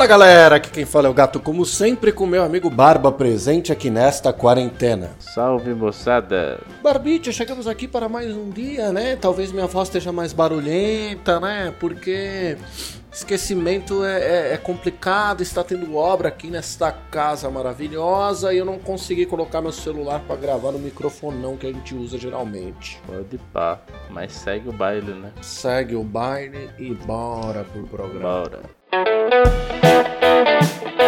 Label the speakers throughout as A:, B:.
A: Fala galera, aqui quem fala é o Gato, como sempre, com meu amigo Barba presente aqui nesta quarentena.
B: Salve moçada!
A: Barbite, chegamos aqui para mais um dia, né? Talvez minha voz esteja mais barulhenta, né? Porque esquecimento é, é, é complicado, está tendo obra aqui nesta casa maravilhosa e eu não consegui colocar meu celular para gravar no microfonão que a gente usa geralmente.
B: Pode pá, mas segue o baile, né?
A: Segue o baile e bora pro programa.
B: Bora.
A: Muito bem,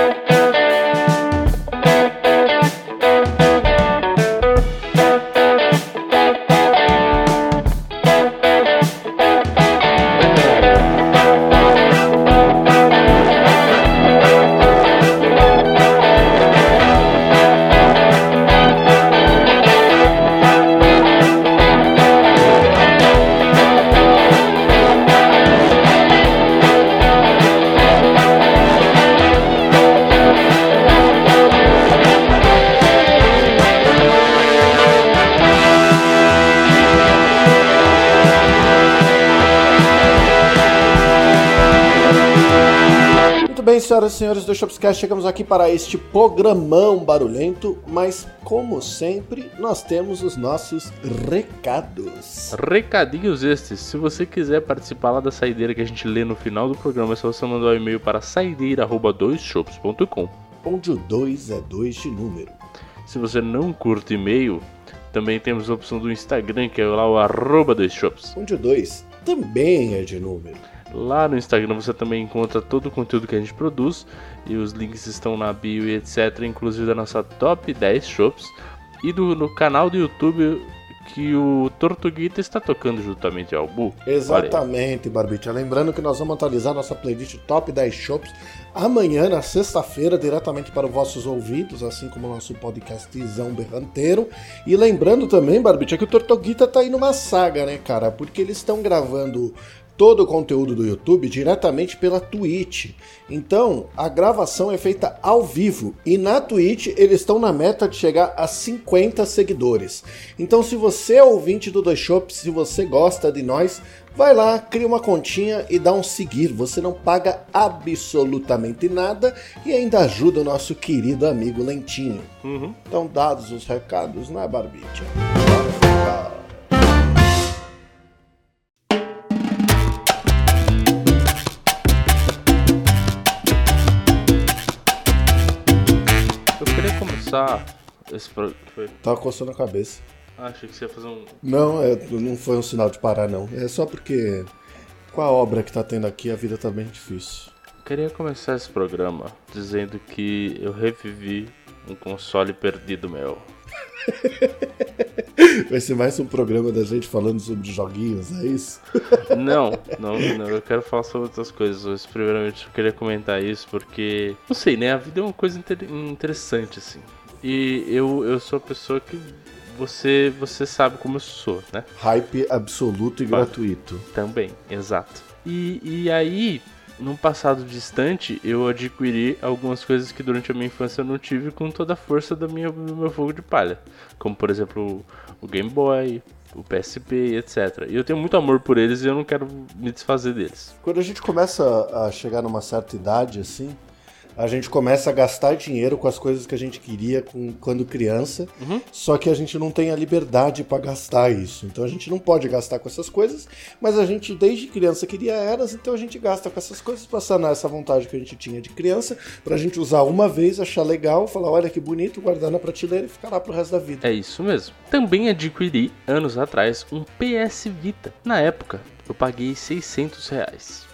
A: senhoras e senhores do Shopscast, chegamos aqui para este programão barulhento, mas como sempre, nós temos os nossos recados.
B: Recadinhos estes. Se você quiser participar lá da saideira que a gente lê no final do programa, é só você mandar um e-mail para saideira@doisshops.com.
A: Onde o 2 é 2 de número.
B: Se você não curte e-mail, também temos a opção do Instagram, que é lá o arroba doisshops.
A: Onde o 2 também é de número.
B: Lá no Instagram você também encontra todo o conteúdo que a gente produz e os links estão na bio e etc, inclusive da nossa top 10 shops e do no canal do YouTube que o Tortuguita está tocando juntamente ao Bu.
A: Exatamente, Barbite. Lembrando que nós vamos atualizar nossa playlist Top 10 Shops amanhã, na sexta-feira, diretamente para os vossos ouvidos, assim como o nosso podcastzão berranteiro. E lembrando também, Barbite, é que o Tortuguita tá aí numa saga, né, cara? Porque eles estão gravando todo o conteúdo do YouTube diretamente pela Twitch. Então, a gravação é feita ao vivo e na Twitch eles estão na meta de chegar a 50 seguidores. Então, se você é ouvinte do Dois Shops, se você gosta de nós, vai lá, cria uma continha e dá um seguir. Você não paga absolutamente nada e ainda ajuda o nosso querido amigo Lentinho.
B: Uhum.
A: Então, dados os recados, né, Barbicha? Bora ficar.
B: Começar esse pro... foi...
A: Tava coçando a cabeça.
B: Ah, achei que você ia fazer um
A: Não, é, não foi um sinal de parar, não. É só porque com a obra que tá tendo aqui, a vida tá bem difícil.
B: Queria começar esse programa dizendo que eu revivi um console perdido meu.
A: Vai ser mais um programa da gente falando sobre joguinhos, é isso?
B: Não, não, não, eu quero falar sobre outras coisas. Mas, primeiramente, eu queria comentar isso porque, não sei, né? A vida é uma coisa inter- interessante, assim. E eu, eu sou a pessoa que você, você sabe como eu sou, né?
A: Hype absoluto e gratuito.
B: Também, exato. E, e aí, num passado distante, eu adquiri algumas coisas que durante a minha infância eu não tive com toda a força da minha, do meu fogo de palha. Como, por exemplo, o Game Boy, o PSP, etc. E eu tenho muito amor por eles e eu não quero me desfazer deles.
A: Quando a gente começa a chegar numa certa idade, assim, a gente começa a gastar dinheiro com as coisas que a gente queria com, quando criança,
B: Uhum.
A: só que a gente não tem a liberdade pra gastar isso. Então a gente não pode gastar com essas coisas, mas a gente desde criança queria elas, então a gente gasta com essas coisas pra sanar essa vontade que a gente tinha de criança, pra gente usar uma vez, achar legal, falar, olha que bonito, guardar na prateleira e ficar lá pro resto da vida.
B: É isso mesmo. Também adquiri, anos atrás, um PS Vita. Na época, eu paguei 600 reais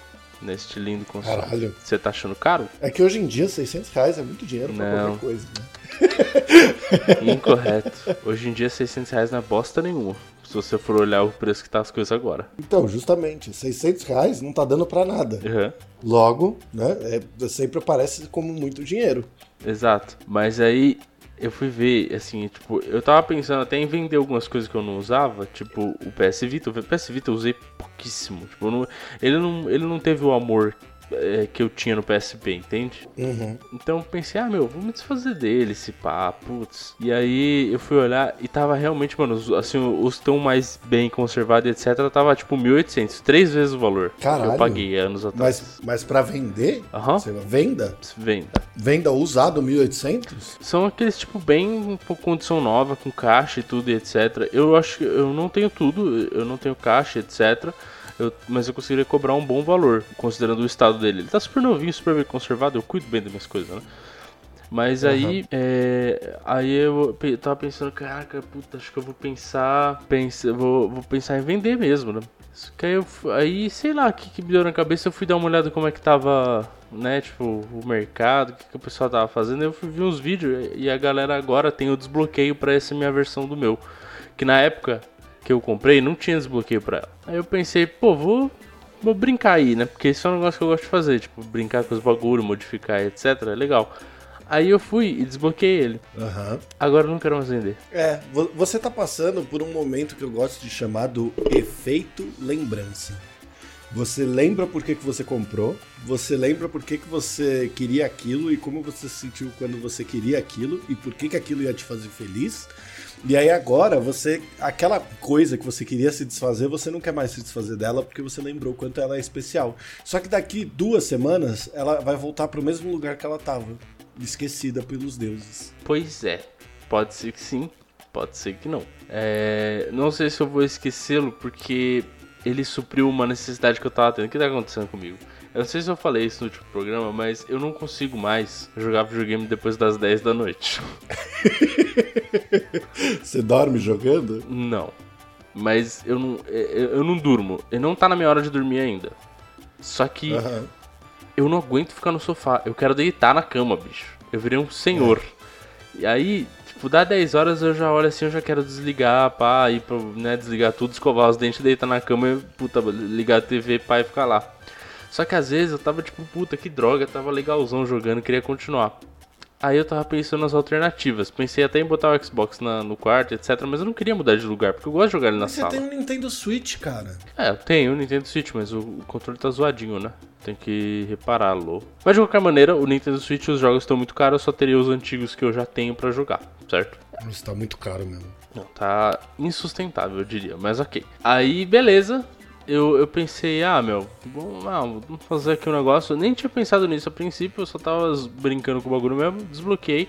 B: neste lindo console.
A: Caralho.
B: Você tá achando caro?
A: É que hoje em dia 600 reais é muito dinheiro pra
B: Não.
A: qualquer coisa, né?
B: Incorreto. Hoje em dia, 600 reais não é bosta nenhuma. Se você for olhar o preço que tá as coisas agora.
A: Então, justamente, 600 reais não tá dando pra nada.
B: Uhum.
A: Logo, né, é, sempre aparece como muito dinheiro.
B: Exato. Mas aí eu fui ver, assim, tipo, eu tava pensando até em vender algumas coisas que eu não usava, tipo o PS Vita. O PS Vita eu usei pouquíssimo. Tipo, eu não- ele, não, ele não teve o amor é, que eu tinha no PSP, entende?
A: Uhum.
B: Então eu pensei, ah, meu, vou me desfazer dele, esse pá, putz. E aí eu fui olhar e tava realmente, mano, os- assim, os tão mais bem conservados, etc, tava tipo 1.800, três vezes o valor que
A: Caralho.
B: eu paguei anos atrás.
A: Mas, mas pra vender?
B: Aham.
A: Você venda?
B: Venda.
A: Venda usado 1800?
B: São aqueles tipo bem com condição nova, com caixa e tudo e etc. Eu acho que eu não tenho tudo, eu não tenho caixa, etc. Eu- mas eu conseguiria cobrar um bom valor, considerando o estado dele. Ele tá super novinho, super bem conservado, eu cuido bem das minhas coisas, né? Mas aí, é, aí eu tava pensando, caraca, puta, acho que eu vou pensar, pensa, vou, vou pensar em vender mesmo, né? Que aí, eu aí, sei lá, o que, que me deu na cabeça, eu fui dar uma olhada como é que tava, né, tipo, o mercado, o que, que o pessoal tava fazendo, eu fui ver uns vídeos e a galera agora tem o desbloqueio pra essa minha versão do meu, que na época que eu comprei não tinha desbloqueio pra ela. Aí eu pensei, pô, vou vou brincar aí, né? Porque isso é um negócio que eu gosto de fazer, tipo, brincar com os bagulho, modificar, etc, é legal. Aí eu fui e desbloqueei ele.
A: Aham.
B: Agora eu não quero mais vender.
A: É, vo- você tá passando por um momento que eu gosto de chamar do efeito lembrança. Você lembra por que, que você comprou, você lembra por que, que você queria aquilo e como você se sentiu quando você queria aquilo e por que, que aquilo ia te fazer feliz. E aí agora você. Aquela coisa que você queria se desfazer, você não quer mais se desfazer dela porque você lembrou quanto ela é especial. Só que daqui duas semanas ela vai voltar pro mesmo lugar que ela tava. Esquecida pelos deuses.
B: Pois é. Pode ser que sim, pode ser que não. É, não sei se eu vou esquecê-lo porque ele supriu uma necessidade que eu tava tendo. O que tá acontecendo comigo? Eu não sei se eu falei isso no último programa, mas eu não consigo mais jogar videogame depois das 10 da noite.
A: Você dorme jogando?
B: Não. Mas eu não, eu eu não durmo. Eu não tá na minha hora de dormir ainda. Só que
A: Aham.
B: eu não aguento ficar no sofá. Eu quero deitar na cama, bicho. Eu virei um senhor. E aí, tipo, dá 10 horas eu já olho assim, eu já quero desligar, pá, ir pra, né, desligar tudo, escovar os dentes, deitar na cama e, puta, ligar a TV, pá, e ficar lá. Só que às vezes eu tava tipo, puta, que droga, tava legalzão jogando, queria continuar. Aí eu tava pensando nas alternativas. Pensei até em botar o Xbox na- no quarto, etc. Mas eu não queria mudar de lugar, porque eu gosto de jogar ele na
A: Você
B: sala.
A: tem um Nintendo Switch, cara.
B: É, eu tenho o Nintendo Switch, mas o, o controle tá zoadinho, né? Tem que repará-lo. Mas de qualquer maneira, o Nintendo Switch, os jogos estão muito caros, eu só teria os antigos que eu já tenho pra jogar, certo?
A: Nossa, tá muito caro mesmo.
B: Não, tá insustentável, eu diria, mas ok. Aí, beleza. Eu, eu pensei, ah, meu, vamos, ah, vamos fazer aqui um negócio. Eu nem tinha pensado nisso a princípio, eu só tava brincando com o bagulho mesmo. Desbloqueei,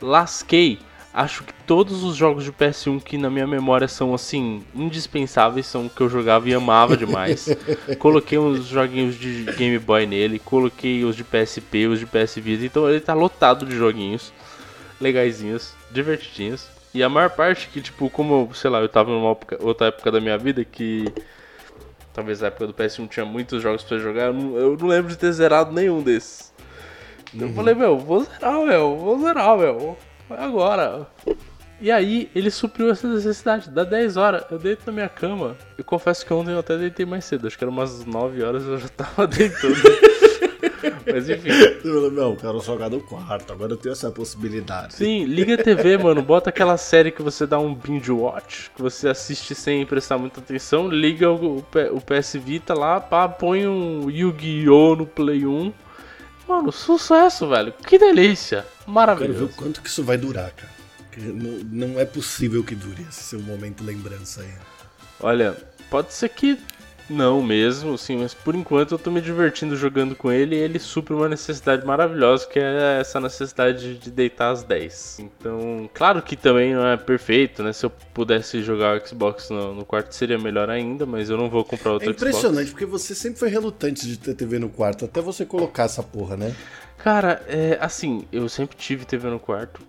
B: lasquei. Acho que todos os jogos de PS1 que na minha memória são assim, indispensáveis, são que eu jogava e amava demais. coloquei uns joguinhos de Game Boy nele, coloquei os de PSP, os de PS Vita, então ele tá lotado de joguinhos legaisinhos, divertidinhos. E a maior parte que, tipo, como, sei lá, eu tava numa outra época da minha vida que. Talvez na época do PS1 tinha muitos jogos pra jogar, eu não, eu não lembro de ter zerado nenhum desses. Então eu falei, meu, vou zerar, meu, vou zerar, meu. Vai agora. E aí, ele supriu essa necessidade. Dá 10 horas, eu deito na minha cama. Eu confesso que ontem eu até deitei mais cedo. Acho que era umas 9 horas eu já tava deitando. Mas enfim.
A: Você falou, não, quero jogar no quarto, agora eu tenho essa possibilidade.
B: Sim, liga a TV, mano. Bota aquela série que você dá um binge watch, que você assiste sem prestar muita atenção. Liga o, o PS Vita lá, pá, põe um Yu-Gi-Oh! no Play 1. Mano, sucesso, velho. Que delícia.
A: Quero ver o
B: Maravilhoso.
A: quanto que isso vai durar, cara. Não, não é possível que dure esse seu momento lembrança aí.
B: Olha, pode ser que não mesmo, sim, mas por enquanto eu tô me divertindo jogando com ele e ele supre uma necessidade maravilhosa, que é essa necessidade de deitar às 10. Então, claro que também não é perfeito, né? Se eu pudesse jogar o Xbox no, no quarto seria melhor ainda, mas eu não vou comprar
A: É
B: outro
A: impressionante, porque você sempre foi relutante de ter TV no quarto, até você colocar essa porra, né?
B: Xbox. Cara, é assim, eu sempre tive TV no quarto.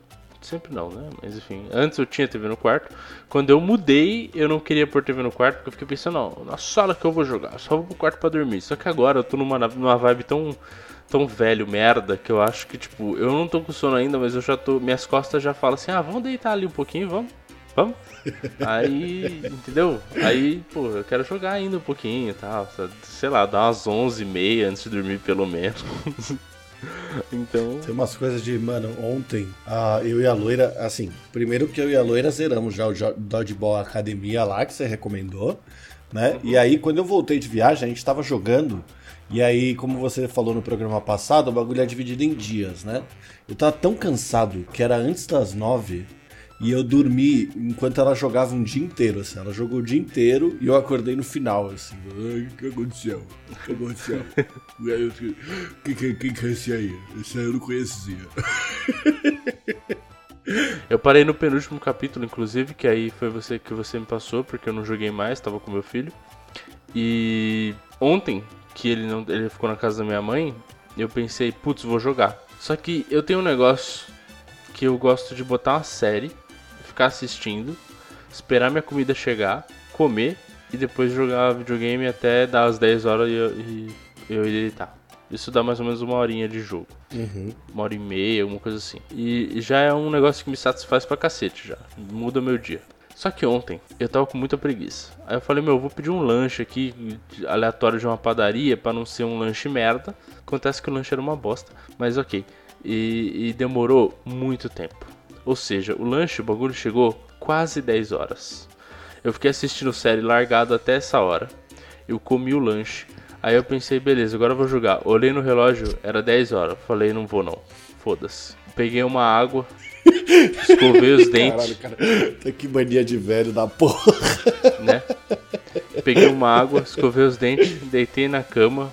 B: Sempre não, né? Mas enfim, antes eu tinha TV no quarto. Quando eu mudei, eu não queria pôr TV no quarto, porque eu fiquei pensando, não, na sala que eu vou jogar, só vou pro quarto pra dormir. Só que agora eu tô numa, numa vibe tão, tão velho, merda, que eu acho que, tipo, eu não tô com sono ainda, mas eu já tô. Minhas costas já falam assim, ah, vamos deitar ali um pouquinho, vamos? Vamos? Aí, entendeu? Aí, pô, eu quero jogar ainda um pouquinho e tal. Sei lá, dar umas 11h30 antes de dormir, pelo menos. então.
A: Tem umas coisas de, mano, ontem ah, eu e a loira, assim, primeiro que eu e a loira zeramos já o Dodgeball Academia lá, que você recomendou, né? E aí, quando eu voltei de viagem, a gente tava jogando E aí, como você falou no programa passado, o bagulho é dividido em dias, né? Eu tava tão cansado que era antes das nove e eu dormi enquanto ela jogava um dia inteiro, assim. Ela jogou o dia inteiro e eu acordei no final, assim. O que aconteceu? O que aconteceu? Quem que, que, que é esse aí? Esse aí eu não conhecia.
B: Eu parei no penúltimo capítulo, inclusive, que aí foi você que você me passou, porque eu não joguei mais, tava com meu filho. E ontem, que ele não ele ficou na casa da minha mãe, eu pensei, putz, vou jogar. Só que eu tenho um negócio que eu gosto de botar uma série, ficar assistindo, esperar minha comida chegar, comer e depois jogar videogame até dar as 10 horas e eu, e eu ir deitar. Isso dá mais ou menos uma horinha de jogo.
A: Uhum.
B: Uma hora e meia, alguma coisa assim. E já é um negócio que me satisfaz pra cacete já. Muda meu dia. Só que ontem eu tava com muita preguiça. Aí eu falei, meu, eu vou pedir um lanche aqui aleatório de uma padaria para não ser um lanche merda. Acontece que o lanche era uma bosta, mas ok. E, e demorou muito tempo. Ou seja, o lanche, o bagulho chegou quase 10 horas. Eu fiquei assistindo série largado até essa hora. Eu comi o lanche. Aí eu pensei, beleza, agora eu vou jogar. Olhei no relógio, era 10 horas. Falei, não vou não. Foda-se. Peguei uma água, escovei os dentes.
A: Caralho, cara. Que mania de velho da porra.
B: Né? Peguei uma água, escovei os dentes, deitei na cama,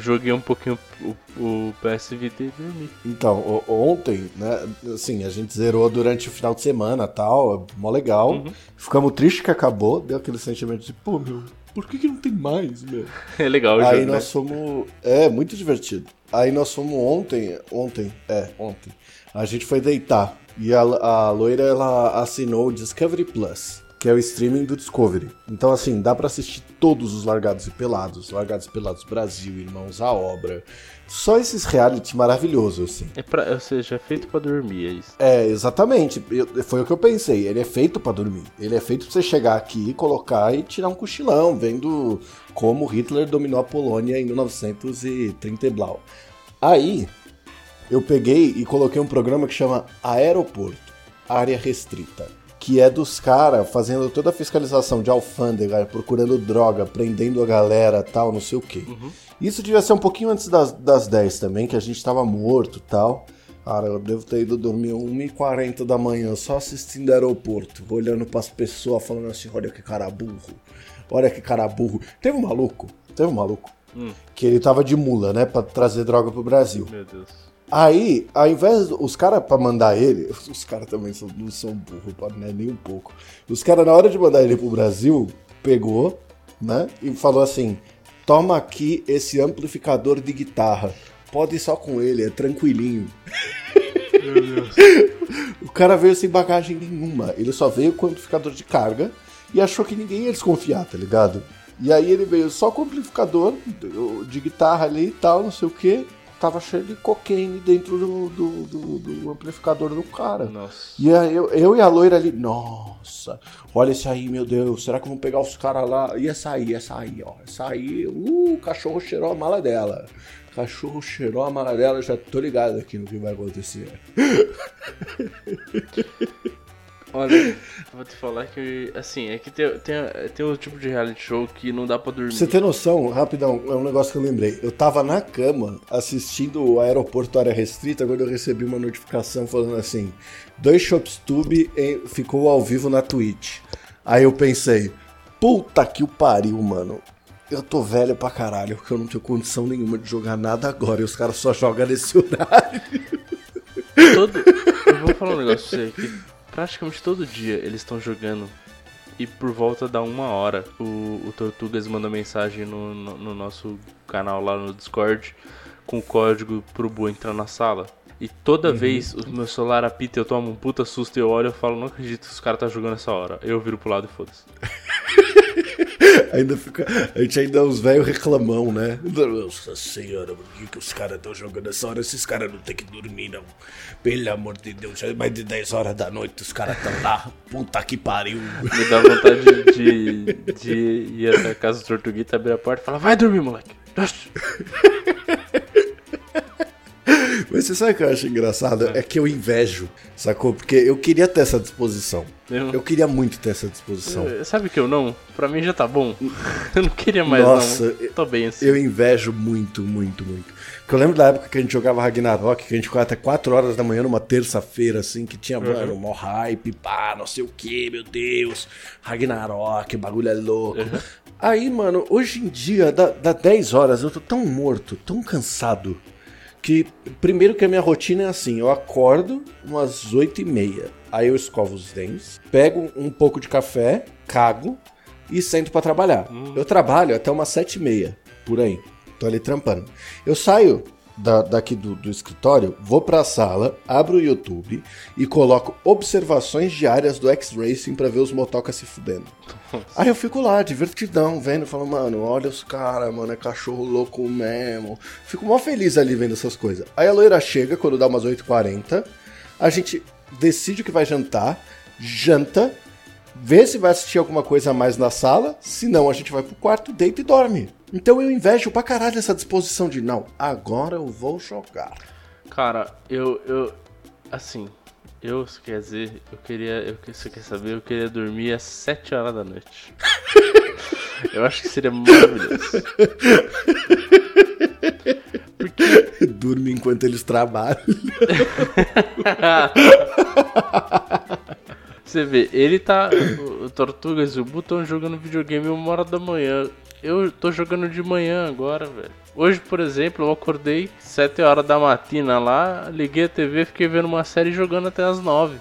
B: joguei um pouquinho o, o PS Vita e dormi.
A: Então, ontem, né, assim, a gente zerou durante o final de semana tal, mó legal. Uhum. Ficamos tristes que acabou, deu aquele sentimento de, pô, meu, por que, que não tem mais, meu?
B: É legal o
A: Aí
B: jogo,
A: nós
B: né?
A: fomos. É, muito divertido. Aí nós fomos ontem. Ontem, é, ontem. A gente foi deitar. E a, a loira, ela assinou o Discovery Plus, que é o streaming do Discovery. Então, assim, dá para assistir todos os Largados e Pelados. Largados e Pelados Brasil, Irmãos à Obra. Só esses reality maravilhosos, assim.
B: É pra, ou seja, é feito pra dormir, é isso.
A: É, exatamente. Eu- foi o que eu pensei. Ele é feito pra dormir. Ele é feito pra você chegar aqui, colocar e tirar um cochilão, vendo como Hitler dominou a Polônia em 1930 e blau. Aí, eu peguei e coloquei um programa que chama Aeroporto, Área Restrita. Que é dos caras fazendo toda a fiscalização de alfândega, procurando droga, prendendo a galera tal, não sei o quê. Isso devia ser um pouquinho antes das, das 10 também, que a gente tava morto tal. Cara, eu devo ter ido dormir 1h40 da manhã só assistindo aeroporto, olhando pras pessoas, falando assim: olha que cara burro, olha que cara burro. Teve um maluco, teve um maluco,
B: Hum.
A: que ele tava de mula, né, pra trazer droga pro Brasil.
B: Meu Deus.
A: Aí, ao invés os caras pra mandar ele, os caras também são, não são burros, né, nem um pouco. Os caras na hora de mandar ele pro Brasil, pegou, né, e falou assim: "Toma aqui esse amplificador de guitarra. Pode ir só com ele, é tranquilinho." O cara veio sem bagagem nenhuma. Ele só veio com o amplificador de carga e achou que ninguém ia desconfiar, tá ligado? E aí ele veio só com o amplificador de guitarra ali e tal, não sei o que. Tava cheio de cocaine dentro do, do, do- do amplificador do cara.
B: Nossa.
A: E aí eu, eu e a loira ali, nossa, olha esse aí, meu Deus, será que vão pegar os caras lá? E essa aí, essa aí, ó, essa aí, uh, o cachorro cheirou a mala dela. Cachorro cheirou a mala dela, já tô ligado aqui no que vai acontecer.
B: Olha, vou te falar que, assim, é que tem, tem, tem um tipo de reality show que não dá pra dormir.
A: Pra você ter noção, rapidão, é um negócio que eu lembrei. Eu tava na cama assistindo o aeroporto área restrita quando eu recebi uma notificação falando assim: dois Shopstube ficou ao vivo na Twitch. Aí eu pensei, puta que o pariu, mano. Eu tô velho pra caralho, porque eu não tenho condição nenhuma de jogar nada agora. E os caras só jogam nesse horário.
B: Todo, eu vou falar um negócio pra você, que praticamente todo dia eles estão jogando e por volta da uma hora o, o Tortugas manda mensagem no, no, no nosso canal lá no Discord com o código pro Bu entrar na sala. E toda vez o meu celular apita, eu tomo um puta susto e eu olho e falo, não acredito que os caras tá jogando essa hora. Eu viro pro lado e foda-se.
A: Ainda fica. A gente ainda é os velhos reclamão, né? Nossa senhora, por que, que os caras estão jogando essa hora? Esses caras não tem que dormir, não. Pelo amor de Deus, é mais de 10 horas da noite, os caras estão lá. Puta que pariu.
B: Me dá vontade de, de ir até a casa do Tortuguita, abrir a porta e falar, vai dormir, moleque. Nossa.
A: Mas você sabe o que eu acho engraçado? É que eu invejo, sacou? Porque eu queria ter essa disposição.
B: Eu-
A: Eu queria muito ter essa disposição.
B: Eh, Sabe que eu não? Pra mim já tá bom. Eu não queria mais
A: Nossa,
B: não. Tô bem assim.
A: Eu invejo muito, muito, muito. Porque eu lembro da época que a gente jogava Ragnarok, que a gente ficava até 4 horas da manhã numa terça-feira, assim, que tinha, mano, mó hype, pá, não sei o que, meu Deus. Ragnarok, o bagulho é louco. Aí, mano, hoje em dia, dá, dá 10 horas, eu tô tão morto, tão cansado, que primeiro que a minha rotina é assim, eu acordo umas 8 e meia, aí eu escovo os dentes, pego um pouco de café, cago e sento pra trabalhar. Eu trabalho até umas 7 e meia, por aí. Tô ali trampando. Eu saio da- daqui do, do escritório, vou pra sala, abro o YouTube e coloco observações diárias do X-Racing pra ver os motocas se fudendo. Aí eu fico lá, divertidão, vendo, falando, mano, olha os caras, mano, é cachorro louco mesmo. Fico mó feliz ali vendo essas coisas. Aí a loira chega, quando dá umas 8h40, a gente decide o que vai jantar, janta, vê se vai assistir alguma coisa a mais na sala, se não, a gente vai pro quarto, deita e dorme. Então eu invejo pra caralho essa disposição de, não, agora eu vou jogar.
B: Cara, eu, eu. Assim, eu, se quer dizer, eu queria. Eu, você quer saber? Eu queria dormir às 7 horas da noite. eu acho que seria maravilhoso.
A: Durmo enquanto eles trabalham.
B: Você vê, ele tá. O Tortugas e o Butão jogando videogame uma hora da manhã. Eu tô jogando de manhã agora, velho. Hoje, por exemplo, eu acordei 7 horas da matina lá, liguei a TV, fiquei vendo uma série jogando até as 9.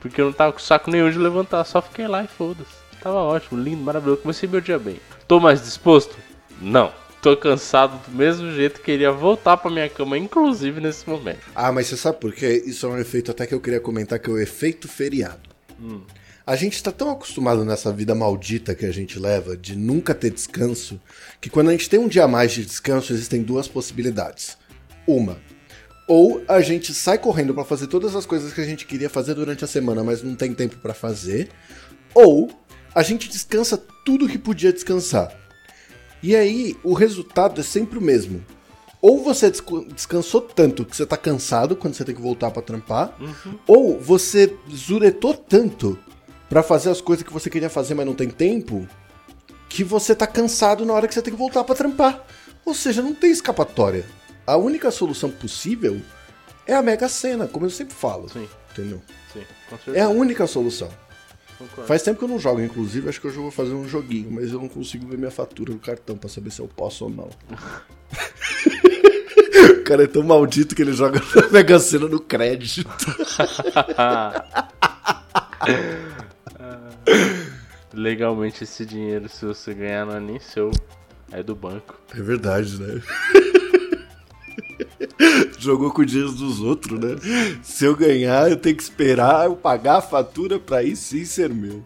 B: Porque eu não tava com saco nenhum de levantar, só fiquei lá e foda-se. Tava ótimo, lindo, maravilhoso. Comecei meu dia bem. Tô mais disposto? Não. Tô cansado do mesmo jeito, queria voltar pra minha cama, inclusive nesse momento.
A: Ah, mas você sabe por quê? Isso é um efeito até que eu queria comentar, que é o efeito feriado. A gente está tão acostumado nessa vida maldita que a gente leva, de nunca ter descanso, que quando a gente tem um dia a mais de descanso, existem duas possibilidades. Uma, ou a gente sai correndo para fazer todas as coisas que a gente queria fazer durante a semana, mas não tem tempo para fazer, ou a gente descansa tudo que podia descansar. E aí, o resultado é sempre o mesmo. Ou você descansou tanto que você tá cansado quando você tem que voltar pra trampar, ou você zuretou tanto pra fazer as coisas que você queria fazer, mas não tem tempo, que você tá cansado na hora que você tem que voltar pra trampar. Ou seja, não tem escapatória. A única solução possível é a Mega Sena, como eu sempre falo.
B: Sim.
A: Entendeu?
B: Sim, com
A: É a única solução.
B: Concordo.
A: Faz tempo que eu não jogo, inclusive, acho que hoje eu vou fazer um joguinho, mas eu não consigo ver minha fatura do cartão pra saber se eu posso ou não. o cara é tão maldito que ele joga na Mega Sena no crédito.
B: Legalmente esse dinheiro, se você ganhar, não é nem seu, é do banco.
A: É verdade, né? Jogou com o dinheiro dos outros, né? Se eu ganhar, eu tenho que esperar eu pagar a fatura pra aí sim ser meu.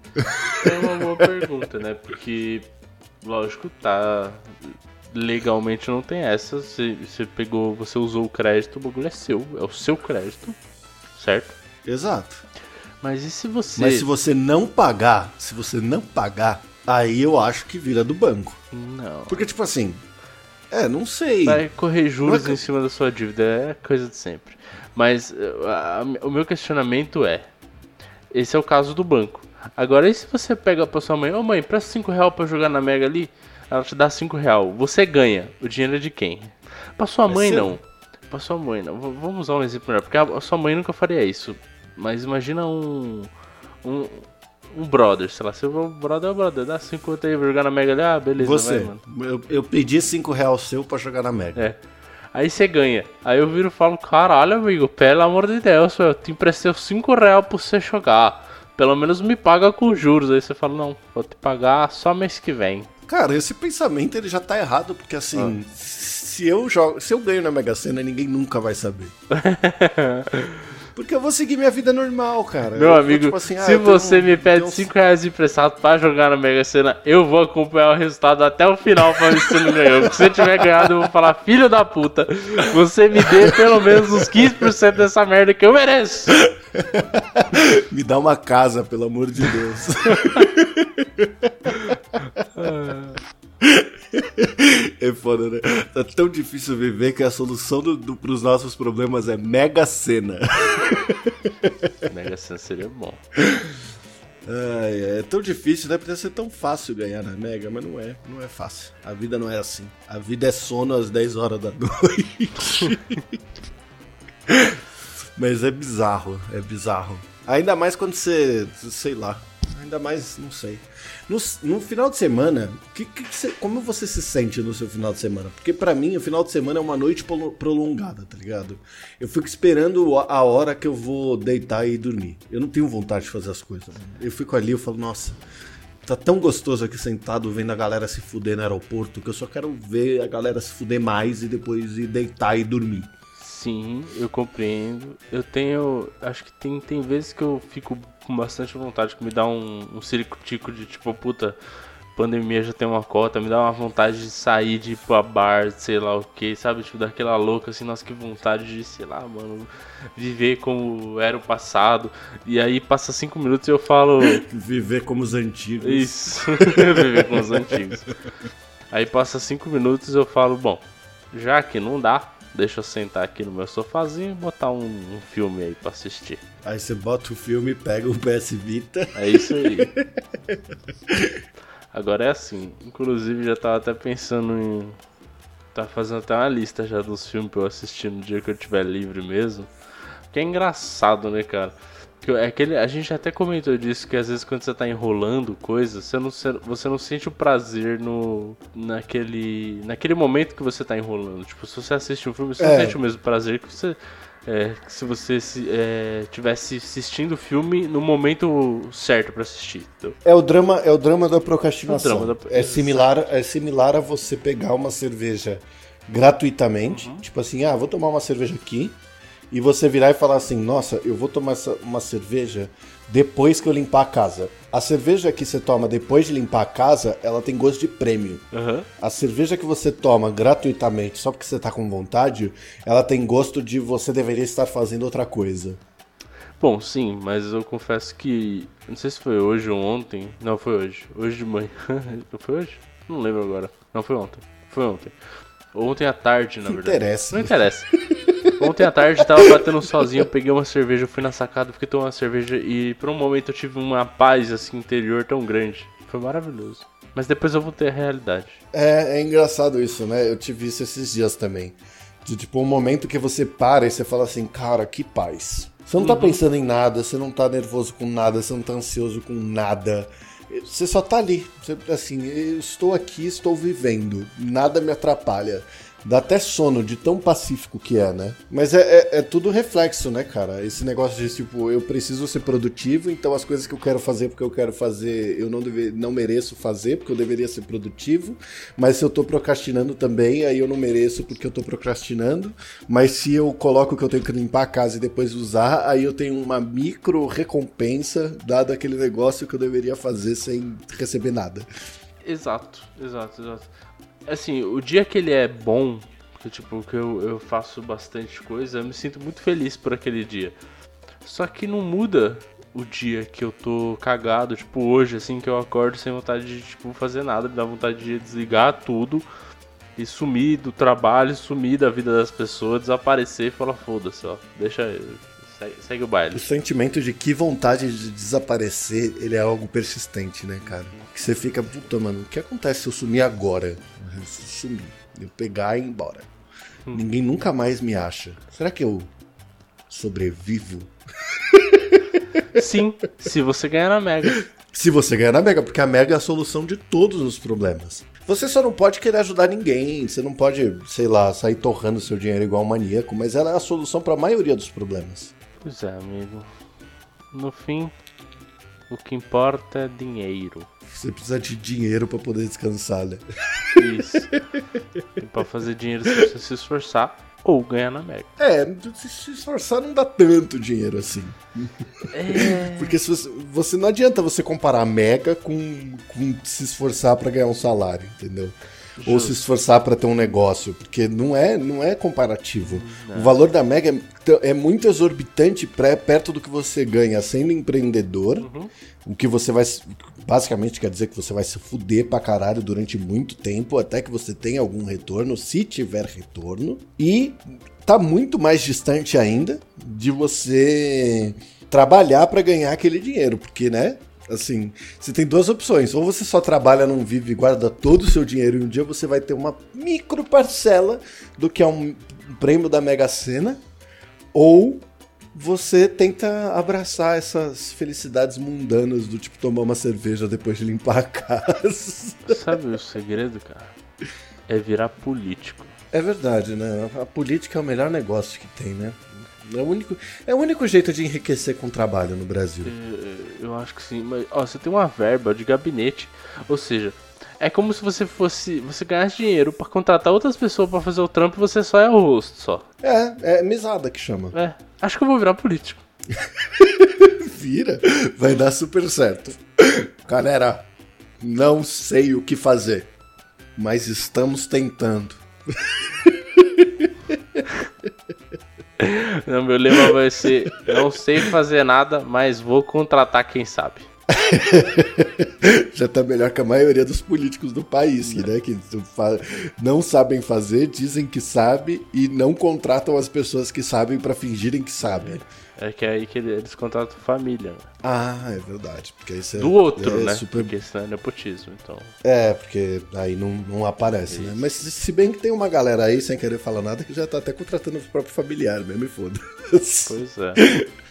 B: É uma boa pergunta, né? Porque, lógico, tá. Legalmente não tem essa. Você, você pegou, você usou o crédito, o bagulho é seu, é o seu crédito, certo?
A: Exato.
B: Mas e se você.
A: Mas se você não pagar, se você não pagar, aí eu acho que vira do banco.
B: Não.
A: Porque, tipo assim, é, não sei.
B: Vai correr juros
A: é que-
B: em cima da sua dívida, é coisa de sempre. Mas uh, a- a- o meu questionamento é: esse é o caso do banco. Agora, e se você pega pra sua mãe, ô mãe, presta 5 real pra jogar na Mega ali? Ela te dá 5 real. Você ganha. O dinheiro é de quem? Pra sua mãe, não. Pra sua mãe, não. V- vamos usar um exemplo melhor. Porque a, a sua mãe nunca faria isso. Mas imagina um. Um, um brother, sei lá. Seu brother é o brother. Dá 5 conto aí pra jogar na Mega ali. Ah, beleza,
A: Você,
B: vai, mano.
A: eu, eu pedi 5 reais seu pra jogar na Mega.
B: É. Aí você ganha. Aí eu viro e falo, caralho, amigo, pelo amor de Deus, eu te emprestei 5 reais pra você jogar. Pelo menos me paga com juros. Aí você fala, não, vou te pagar só mês que vem.
A: Cara, esse pensamento ele já tá errado, porque assim, se eu jogo, se eu ganho na Mega Sena, ninguém nunca vai saber. Porque eu vou seguir minha vida normal, cara.
B: Meu
A: Eu vou,
B: amigo,
A: tipo assim, ah,
B: se você
A: um-
B: me pede
A: tenho um-
B: 5 reais emprestado pra jogar na Mega Sena, eu vou acompanhar o resultado até o final pra ver se você não ganhou. Porque se você tiver ganhado, eu vou falar, filho da puta, você me dê pelo menos uns 15% dessa merda que eu mereço.
A: Me dá uma casa, pelo amor de Deus. É foda, né? Tá tão difícil viver que a solução do, do, pros nossos problemas é Mega Sena.
B: Mega Sena seria bom.
A: Ai, é tão difícil, né? Podia ser tão fácil ganhar na Mega, mas não é. Não é fácil. A vida não é assim. A vida é sono às 10 horas da noite. mas é bizarro, é bizarro. Ainda mais quando você, sei lá, ainda mais, não sei. No, no final de semana, que, que como você se sente no seu final de semana? Porque para mim, o final de semana é uma noite prolongada, tá ligado? Eu fico esperando a hora que eu vou deitar e dormir. Eu não tenho vontade de fazer as coisas. Eu fico ali, eu falo, nossa, tá tão gostoso aqui sentado vendo a galera se fuder no aeroporto que eu só quero ver a galera se fuder mais e depois ir deitar e dormir.
B: Sim, eu compreendo. Eu tenho. Acho que tem, tem vezes que eu fico com bastante vontade, que me dá um, um circo-tico de tipo, puta, pandemia já tem uma cota, me dá uma vontade de sair, de ir pra bar, sei lá o que, sabe? Tipo, daquela louca assim, nossa, que vontade de, sei lá, mano, viver como era o passado. E aí passa cinco minutos e eu falo.
A: viver como os antigos.
B: Isso, viver como os antigos. Aí passa cinco minutos e eu falo, bom, já que não dá, Deixa eu sentar aqui no meu sofazinho e botar um, um filme aí pra assistir.
A: Aí você bota o filme, pega o PS Vita.
B: É isso aí. Agora é assim, inclusive já tava até pensando em. Tá fazendo até uma lista já dos filmes pra eu assistir no dia que eu tiver livre mesmo. Que é engraçado, né, cara? É aquele, a gente até comentou disso, que às vezes quando você tá enrolando coisas, você não, você não sente o prazer no, naquele, naquele momento que você tá enrolando. Tipo, se você assiste um filme, você é. não sente o mesmo prazer que você. É, se você é, tivesse assistindo o filme no momento certo para assistir.
A: Então. É o drama, é o drama da procrastinação. Drama da... É similar, é similar a você pegar uma cerveja gratuitamente, uhum. tipo assim, ah, vou tomar uma cerveja aqui, e você virar e falar assim: nossa, eu vou tomar uma cerveja depois que eu limpar a casa. A cerveja que você toma depois de limpar a casa, ela tem gosto de prêmio. Uhum. A cerveja que você toma gratuitamente só porque você tá com vontade, ela tem gosto de você deveria estar fazendo outra coisa.
B: Bom, sim, mas eu confesso que. Não sei se foi hoje ou ontem. Não, foi hoje. Hoje de manhã. foi hoje? Não lembro agora. Não, foi ontem. Foi ontem. Ontem à tarde, na verdade.
A: Interessa.
B: Não interessa. Ontem à tarde tava batendo sozinho, eu peguei uma cerveja, fui na sacada, fiquei tomando uma cerveja e por um momento eu tive uma paz assim interior tão grande. Foi maravilhoso. Mas depois eu voltei à realidade.
A: É, é engraçado isso, né? Eu tive isso esses dias também. De tipo, um momento que você para e você fala assim, cara, que paz. Você não tá uhum. pensando em nada, você não tá nervoso com nada, você não tá ansioso com nada. Você só tá ali. Você, assim, eu estou aqui, estou vivendo. Nada me atrapalha. Dá até sono de tão pacífico que é, né? Mas é, é, é, tudo reflexo, né, cara? Esse negócio de tipo, eu preciso ser produtivo, então as coisas que eu quero fazer porque eu quero fazer, eu não, deve, não mereço fazer porque eu deveria ser produtivo. Mas se eu tô procrastinando também, aí eu não mereço porque eu tô procrastinando. Mas se eu coloco que eu tenho que limpar a casa e depois usar, aí eu tenho uma micro recompensa dado aquele negócio que eu deveria fazer sem receber nada.
B: Exato, exato, exato assim, o dia que ele é bom, que tipo, que eu, eu faço bastante coisa, eu me sinto muito feliz por aquele dia. Só que não muda o dia que eu tô cagado, tipo, hoje, assim, que eu acordo sem vontade de, tipo, fazer nada, me dá vontade de desligar tudo e sumir do trabalho, sumir da vida das pessoas, desaparecer e falar, foda-se, ó, deixa Segue, segue, o baile.
A: O sentimento de que vontade de desaparecer, ele é algo persistente, né, cara? Que você fica, puta, mano, o que acontece se eu sumir agora? Eu sumir, eu pegar e ir embora. Hum. Ninguém nunca mais me acha. Será que eu sobrevivo?
B: Sim, se você ganhar na Mega.
A: Se você ganhar na Mega, porque a Mega é a solução de todos os problemas. Você só não pode querer ajudar ninguém, você não pode, sei lá, sair torrando seu dinheiro igual um maníaco, mas ela é a solução para a maioria dos problemas.
B: Pois é, amigo. No fim, o que importa é dinheiro.
A: Você precisa de dinheiro para poder descansar, né?
B: Isso. e pra fazer dinheiro você precisa se esforçar ou ganhar na Mega.
A: É, se esforçar não dá tanto dinheiro assim. É... Porque se você, você, não adianta você comparar a Mega com, com se esforçar para ganhar um salário, entendeu? ou se esforçar para ter um negócio, porque não é, não é comparativo. Não. O valor da Mega é, é muito exorbitante perto do que você ganha sendo empreendedor, uhum. o que você vai basicamente quer dizer que você vai se fuder pra caralho durante muito tempo até que você tenha algum retorno, se tiver retorno, e tá muito mais distante ainda de você trabalhar para ganhar aquele dinheiro, porque, né? Assim, você tem duas opções. Ou você só trabalha, não vive e guarda todo o seu dinheiro e um dia você vai ter uma micro parcela do que é um prêmio da Mega Sena. Ou você tenta abraçar essas felicidades mundanas do tipo tomar uma cerveja depois de limpar a casa.
B: Sabe o segredo, cara? É virar político.
A: É verdade, né? A política é o melhor negócio que tem, né? É o único, é o único jeito de enriquecer com trabalho no Brasil.
B: Eu, eu acho que sim, mas ó, você tem uma verba de gabinete, ou seja, é como se você fosse, você ganhasse dinheiro para contratar outras pessoas para fazer o trampo e você só é o rosto só.
A: É, é mesada que chama.
B: É, acho que eu vou virar político.
A: Vira, vai dar super certo. Galera, não sei o que fazer, mas estamos tentando.
B: Não, meu lema vai ser: não sei fazer nada, mas vou contratar quem sabe.
A: Já tá melhor que a maioria dos políticos do país, né? Que não sabem fazer, dizem que sabe e não contratam as pessoas que sabem para fingirem que sabem.
B: É que é aí que eles contratam família. Né?
A: Ah, é verdade. Porque isso é,
B: Do outro, é né? Super... Porque senão é nepotismo, então.
A: É, porque aí não, não aparece, né? Mas se bem que tem uma galera aí, sem querer falar nada, que já tá até contratando os próprios familiares mesmo e foda
B: Pois é.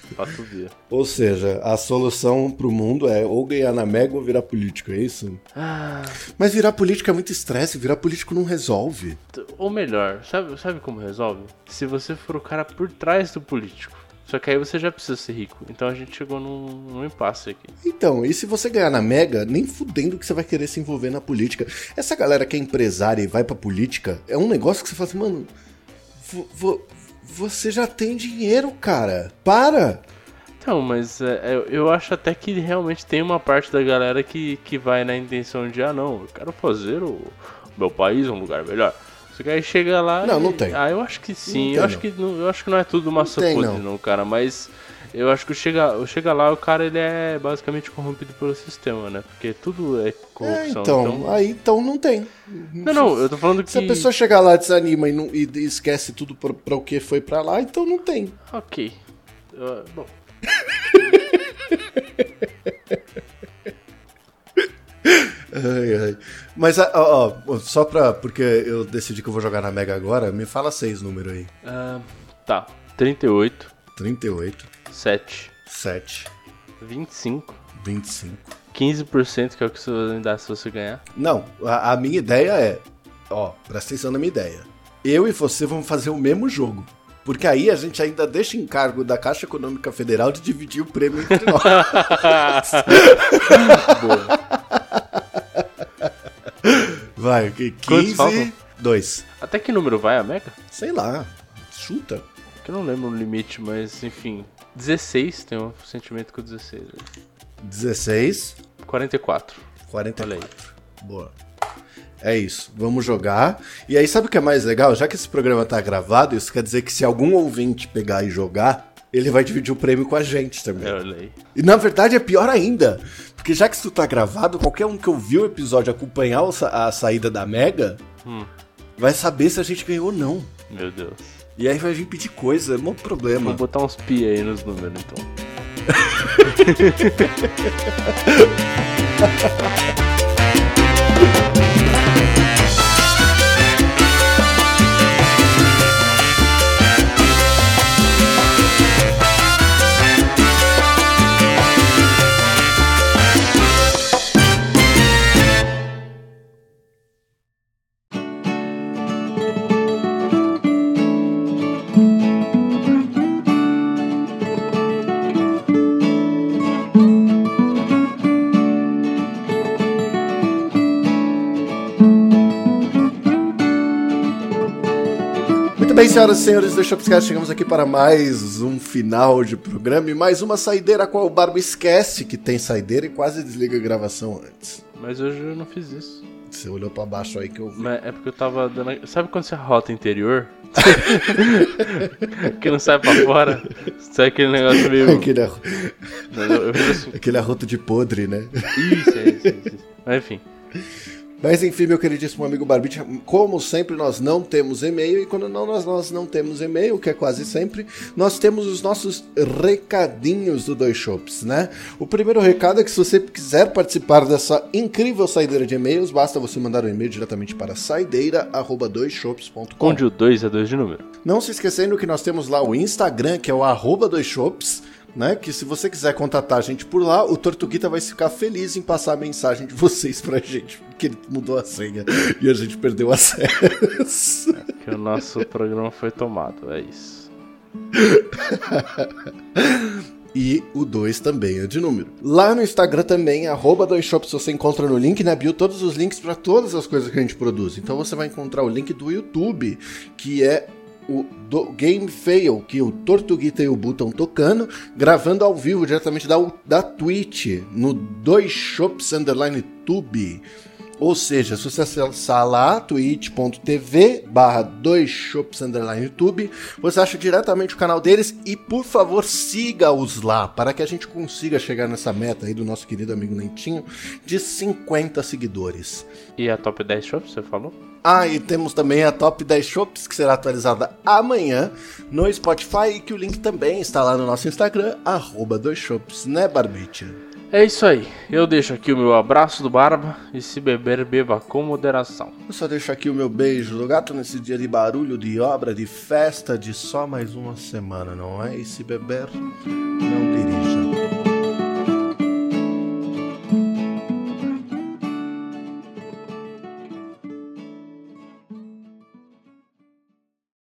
A: Ou seja, a solução pro mundo é ou ganhar na Mega ou virar político, é isso?
B: Ah.
A: Mas virar político é muito estresse, virar político não resolve.
B: Ou melhor, sabe, sabe como resolve? Se você for o cara por trás do político. Só que aí você já precisa ser rico. Então a gente chegou num, num impasse aqui.
A: Então, e se você ganhar na Mega, nem fudendo que você vai querer se envolver na política. Essa galera que é empresária e vai pra política, é um negócio que você fala assim, mano, você já tem dinheiro, cara. Para!
B: Então, mas é, eu, eu acho até que realmente tem uma parte da galera que, que vai na intenção de, ah não, eu quero fazer o meu país um lugar melhor. Só que aí chega lá.
A: Não, e... não tem.
B: Ah, eu acho que sim. eu, acho que, não, eu acho que não é tudo massa podre, não. não, cara. Mas eu acho que chega, chega lá o cara ele é basicamente corrompido pelo sistema, né? Porque tudo é corrupção.
A: É, então, então, aí então não tem.
B: Não, não, eu tô falando que.
A: Se a pessoa chegar lá, desanima e, não, e esquece tudo pra, pra o que foi pra lá, então não tem.
B: Ok. Uh, bom.
A: Ai, ai. Mas, ó, ó, só pra. Porque eu decidi que eu vou jogar na Mega agora, me fala seis números aí.
B: Uh, tá. 38.
A: 38.
B: 7.
A: 7.
B: 25.
A: 25.
B: 15% que é o que você vai dar se você ganhar?
A: Não, a, a minha ideia é. Ó, presta atenção na minha ideia. Eu e você vamos fazer o mesmo jogo. Porque aí a gente ainda deixa encargo da Caixa Econômica Federal de dividir o prêmio entre nós. Vai, 15, 2.
B: Até que número vai a Mega?
A: Sei lá, chuta.
B: Que eu não lembro o limite, mas enfim. 16, tem um sentimento com 16.
A: 16.
B: 44.
A: 44. Boa. É isso, vamos jogar. E aí, sabe o que é mais legal? Já que esse programa tá gravado, isso quer dizer que se algum ouvinte pegar e jogar, ele vai dividir o prêmio com a gente também.
B: Eu olhei.
A: E na verdade é pior ainda. Porque já que isso tá gravado, qualquer um que ouviu o episódio acompanhar a saída da Mega hum. vai saber se a gente ganhou ou não.
B: Meu Deus.
A: E aí vai vir pedir coisa, é um problema.
B: Vou botar uns pi aí nos números então.
A: senhoras e senhores do Shopscast, chegamos aqui para mais um final de programa e mais uma saideira a qual o Barba esquece que tem saideira e quase desliga a gravação antes.
B: Mas hoje eu não fiz isso.
A: Você olhou pra baixo aí que eu.
B: Mas é porque eu tava dando. Sabe quando você rota interior? que não sai pra fora? Sai aquele negócio meio.
A: Aquele, arro-
B: Eu assim.
A: aquele arroto de podre, né?
B: Isso, é isso, é isso. Mas enfim.
A: Mas enfim, meu queridíssimo amigo Barbite, como sempre nós não temos e-mail e quando não, nós, nós não temos e-mail, que é quase sempre, nós temos os nossos recadinhos do Dois Shops, né? O primeiro recado é que se você quiser participar dessa incrível saideira de e-mails, basta você mandar um e-mail diretamente para saideira@doisshops.com.
B: Onde o 2 é 2 de número.
A: Não se esquecendo que nós temos lá o Instagram, que é o arroba dois shops, né? Que se você quiser contatar a gente por lá, o Tortuguita vai ficar feliz em passar a mensagem de vocês pra gente, porque ele mudou a senha e a gente perdeu o acesso.
B: Que o nosso programa foi tomado. É isso.
A: E o 2 também é de número. Lá no Instagram também, arroba dois shops, você encontra no link na bio todos os links para todas as coisas que a gente produz. Então você vai encontrar o link do YouTube, que é o do Game Fail, que o Tortuguita e o Bu estão tocando, gravando ao vivo diretamente da, da Twitch, no dois shops underline tube. Ou seja, se você acessar lá, twitch.tv barra dois shops underline YouTube, você acha diretamente o canal deles e, por favor, siga-os lá, para que a gente consiga chegar nessa meta aí do nosso querido amigo Nentinho de 50 seguidores.
B: E a top 10 shops, você falou?
A: Ah, e temos também a Top 10 Shops, que será atualizada amanhã no Spotify e que o link também está lá no nosso Instagram, arroba dois shops, né, Barbicha?
B: É isso aí. Eu deixo aqui o meu abraço do Barba e se beber, beba com moderação.
A: Eu só deixo aqui o meu beijo do gato nesse dia de barulho, de obra, de festa, de só mais uma semana, não é? E se beber, não diria.